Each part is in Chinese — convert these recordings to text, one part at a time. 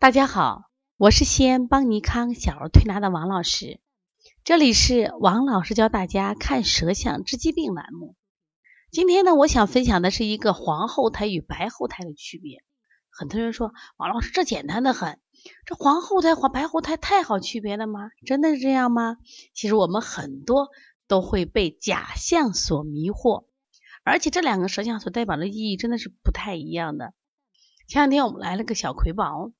大家好，我是西安邦尼康小儿推拿的王老师，这里是王老师教大家看舌象治疾病栏目。今天呢，我想分享的是一个黄后胎与白后胎的区别。很多人说王老师这简单的很，这黄后胎和白后胎太好区别了吗？真的是这样吗？其实我们很多都会被假象所迷惑，而且这两个舌象所代表的意义真的是不太一样的。前两天我们来了个小葵宝。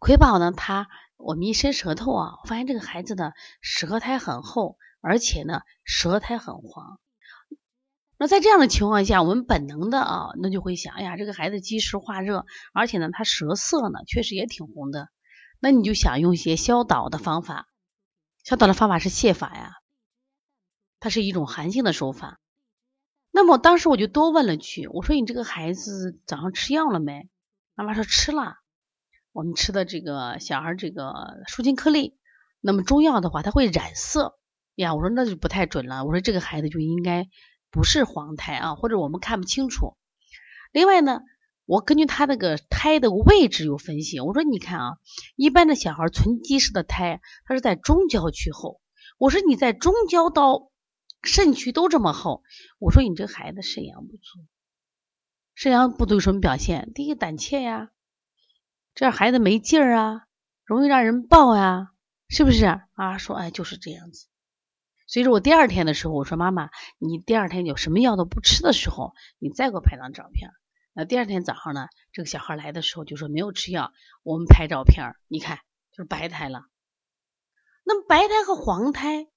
葵宝呢，他我们一伸舌头啊，发现这个孩子的舌苔很厚，而且呢舌苔很黄。那在这样的情况下，我们本能的啊，那就会想，哎呀，这个孩子积食化热，而且呢他舌色呢确实也挺红的，那你就想用一些消导的方法。消导的方法是泻法呀，它是一种寒性的手法。那么当时我就多问了句，我说你这个孩子早上吃药了没？妈妈说吃了。我们吃的这个小孩这个舒筋颗粒，那么中药的话，它会染色呀。我说那就不太准了。我说这个孩子就应该不是黄胎啊，或者我们看不清楚。另外呢，我根据他那个胎的位置有分析。我说你看啊，一般的小孩存积食的胎，它是在中焦区后。我说你在中焦到肾区都这么厚，我说你这孩子肾阳不足，肾阳不足有什么表现？第一个胆怯呀。这孩子没劲儿啊，容易让人抱呀，是不是啊？说哎，就是这样子。所以说我第二天的时候，我说妈妈，你第二天有什么药都不吃的时候，你再给我拍张照片。那第二天早上呢，这个小孩来的时候就说没有吃药，我们拍照片，你看就是白胎了。那么白胎和黄胎，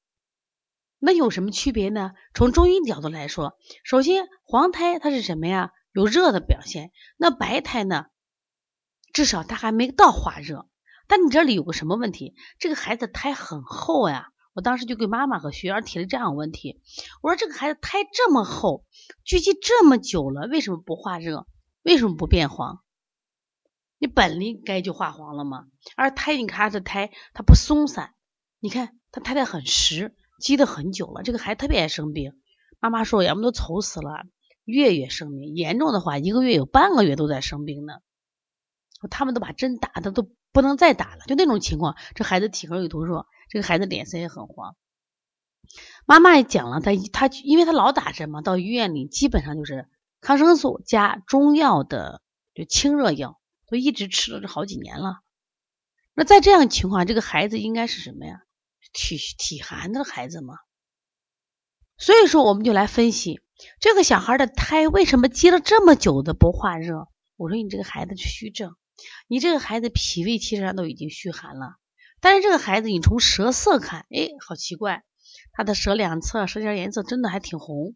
那有什么区别呢？从中医角度来说，首先黄胎它是什么呀？有热的表现。那白胎呢？至少他还没到化热，但你这里有个什么问题？这个孩子胎很厚呀。我当时就给妈妈和学员提了这样问题，我说这个孩子胎这么厚，聚集这么久了，为什么不化热？为什么不变黄？你本应该就化黄了吗？而胎，你看这胎它不松散，你看他胎胎很实，积的很久了。这个孩子特别爱生病，妈妈说要么都愁死了，月月生病，严重的话一个月有半个月都在生病呢。他们都把针打的都不能再打了，就那种情况，这孩子体格有多弱，这个孩子脸色也很黄。妈妈也讲了，他他因为他老打针嘛，到医院里基本上就是抗生素加中药的就清热药，都一直吃了这好几年了。那在这样情况，这个孩子应该是什么呀？体体寒的孩子嘛。所以说，我们就来分析这个小孩的胎为什么积了这么久的不化热。我说你这个孩子虚症。你这个孩子脾胃其实上都已经虚寒了，但是这个孩子你从舌色看，哎，好奇怪，他的舌两侧舌尖颜色真的还挺红，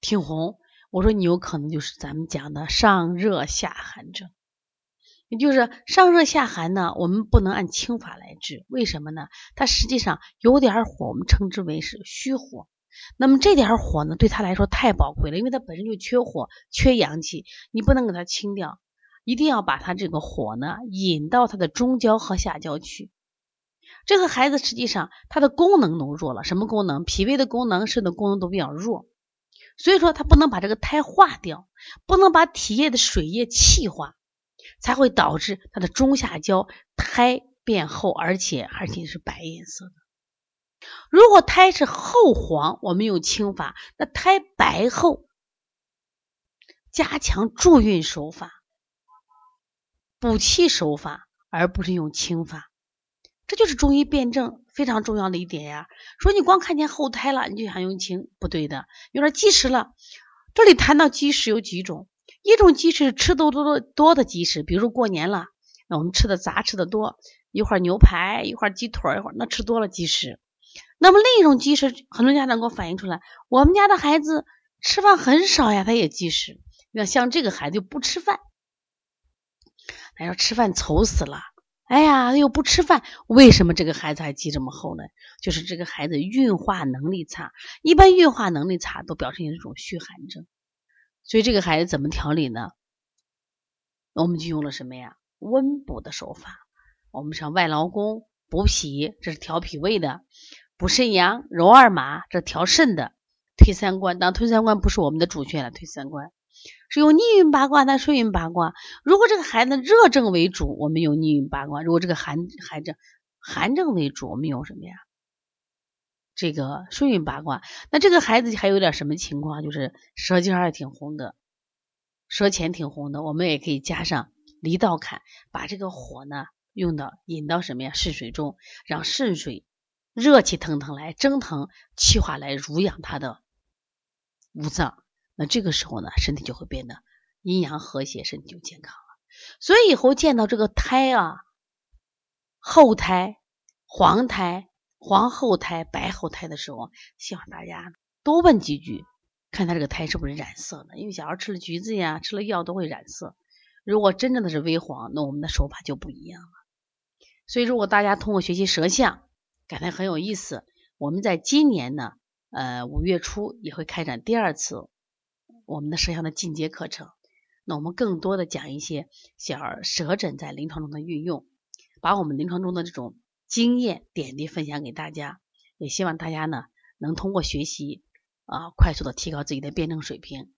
挺红。我说你有可能就是咱们讲的上热下寒症，也就是上热下寒呢，我们不能按清法来治，为什么呢？它实际上有点火，我们称之为是虚火。那么这点火呢，对他来说太宝贵了，因为他本身就缺火、缺阳气，你不能给他清掉。一定要把他这个火呢引到他的中焦和下焦去。这个孩子实际上他的功能都弱了，什么功能？脾胃的功能、肾的功能都比较弱，所以说他不能把这个胎化掉，不能把体液的水液气化，才会导致他的中下焦胎变厚，而且而且是白颜色的。如果胎是厚黄，我们用清法；那胎白厚，加强助运手法。补气手法，而不是用清法，这就是中医辨证非常重要的一点呀。说你光看见后胎了，你就想用清，不对的。有点积食了，这里谈到积食有几种，一种积食吃多多多多的积食，比如说过年了，那我们吃的杂吃的多，一会儿牛排，一会儿鸡腿，一会儿那吃多了积食。那么另一种积食，很多家长给我反映出来，我们家的孩子吃饭很少呀，他也积食。那像这个孩子就不吃饭。他说吃饭愁死了，哎呀，又不吃饭，为什么这个孩子还积这么厚呢？就是这个孩子运化能力差，一般运化能力差都表现一种虚寒症，所以这个孩子怎么调理呢？我们就用了什么呀？温补的手法，我们像外劳宫补脾，这是调脾胃的；补肾阳，揉二马，这调肾的；推三关，当推三关不是我们的主穴了，推三关。是用逆运八卦那顺运八卦？如果这个孩子热症为主，我们用逆运八卦；如果这个寒寒症寒症为主，我们用什么呀？这个顺运八卦。那这个孩子还有点什么情况？就是舌尖儿挺红的，舌前挺红的，我们也可以加上离道坎，把这个火呢用到引到什么呀？肾水中，让肾水热气腾腾来蒸腾气化来濡养他的五脏。那这个时候呢，身体就会变得阴阳和谐，身体就健康了。所以以后见到这个胎啊，后胎、黄胎、黄后胎、白后胎的时候，希望大家多问几句，看他这个胎是不是染色的。因为小孩吃了橘子呀，吃了药都会染色。如果真正的是微黄，那我们的手法就不一样了。所以，如果大家通过学习舌象，感觉很有意思，我们在今年呢，呃，五月初也会开展第二次。我们的舌象的进阶课程，那我们更多的讲一些小儿舌诊在临床中的运用，把我们临床中的这种经验点滴分享给大家，也希望大家呢能通过学习啊，快速的提高自己的辩证水平，